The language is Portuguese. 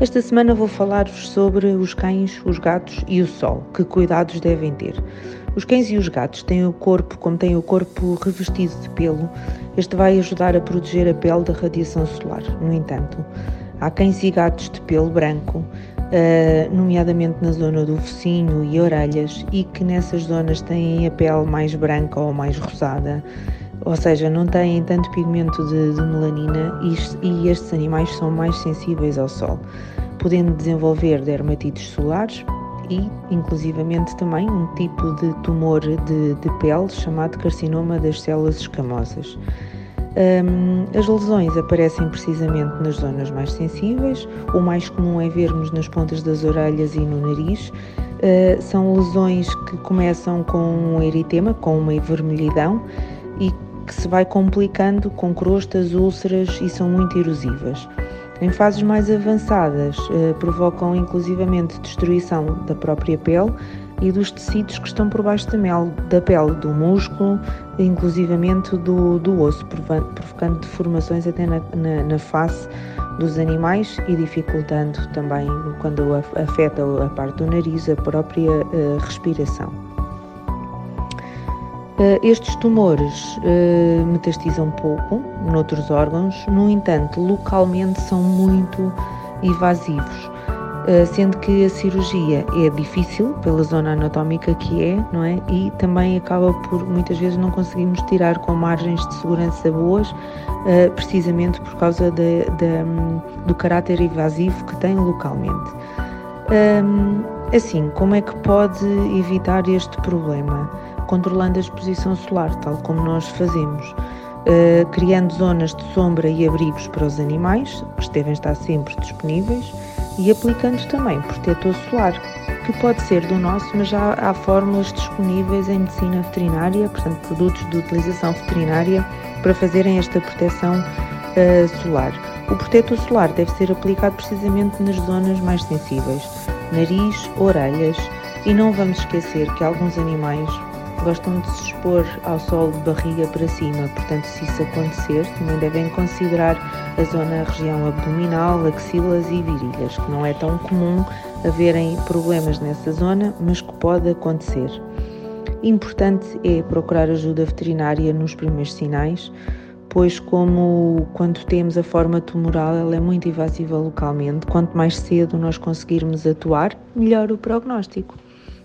Esta semana vou falar-vos sobre os cães, os gatos e o sol, que cuidados devem ter. Os cães e os gatos têm o corpo, como têm o corpo revestido de pelo, este vai ajudar a proteger a pele da radiação solar. No entanto, há cães e gatos de pelo branco, Uh, nomeadamente na zona do focinho e orelhas, e que nessas zonas têm a pele mais branca ou mais rosada, ou seja, não têm tanto pigmento de, de melanina e, e, estes animais são mais sensíveis ao sol, podendo desenvolver dermatites solares e, inclusivamente, também um tipo de tumor de, de pele chamado carcinoma das células escamosas. Um, as lesões aparecem precisamente nas zonas mais sensíveis, o mais comum é vermos nas pontas das orelhas e no nariz. Uh, são lesões que começam com um eritema, com uma vermelhidão e que se vai complicando com crostas, úlceras e são muito erosivas. Em fases mais avançadas, eh, provocam inclusivamente destruição da própria pele e dos tecidos que estão por baixo da, mel, da pele, do músculo, inclusivamente do, do osso, provocando deformações até na, na, na face dos animais e dificultando também, quando afeta a parte do nariz, a própria uh, respiração. Uh, estes tumores uh, metastizam pouco noutros órgãos, no entanto, localmente são muito invasivos eh, sendo que a cirurgia é difícil pela zona anatómica que é, não é? E também acaba por muitas vezes não conseguimos tirar com margens de segurança boas, eh, precisamente por causa de, de, do caráter invasivo que tem localmente. Assim, como é que pode evitar este problema? Controlando a exposição solar, tal como nós fazemos. Uh, criando zonas de sombra e abrigos para os animais, que devem estar sempre disponíveis, e aplicando também protetor solar, que pode ser do nosso, mas já há fórmulas disponíveis em medicina veterinária, portanto, produtos de utilização veterinária para fazerem esta proteção uh, solar. O protetor solar deve ser aplicado precisamente nas zonas mais sensíveis, nariz, orelhas, e não vamos esquecer que alguns animais gostam de se expor ao sol de barriga para cima, portanto, se isso acontecer, também devem considerar a zona, a região abdominal, axilas e virilhas, que não é tão comum haverem problemas nessa zona, mas que pode acontecer. Importante é procurar ajuda veterinária nos primeiros sinais, pois como quando temos a forma tumoral, ela é muito invasiva localmente. Quanto mais cedo nós conseguirmos atuar, melhor o prognóstico.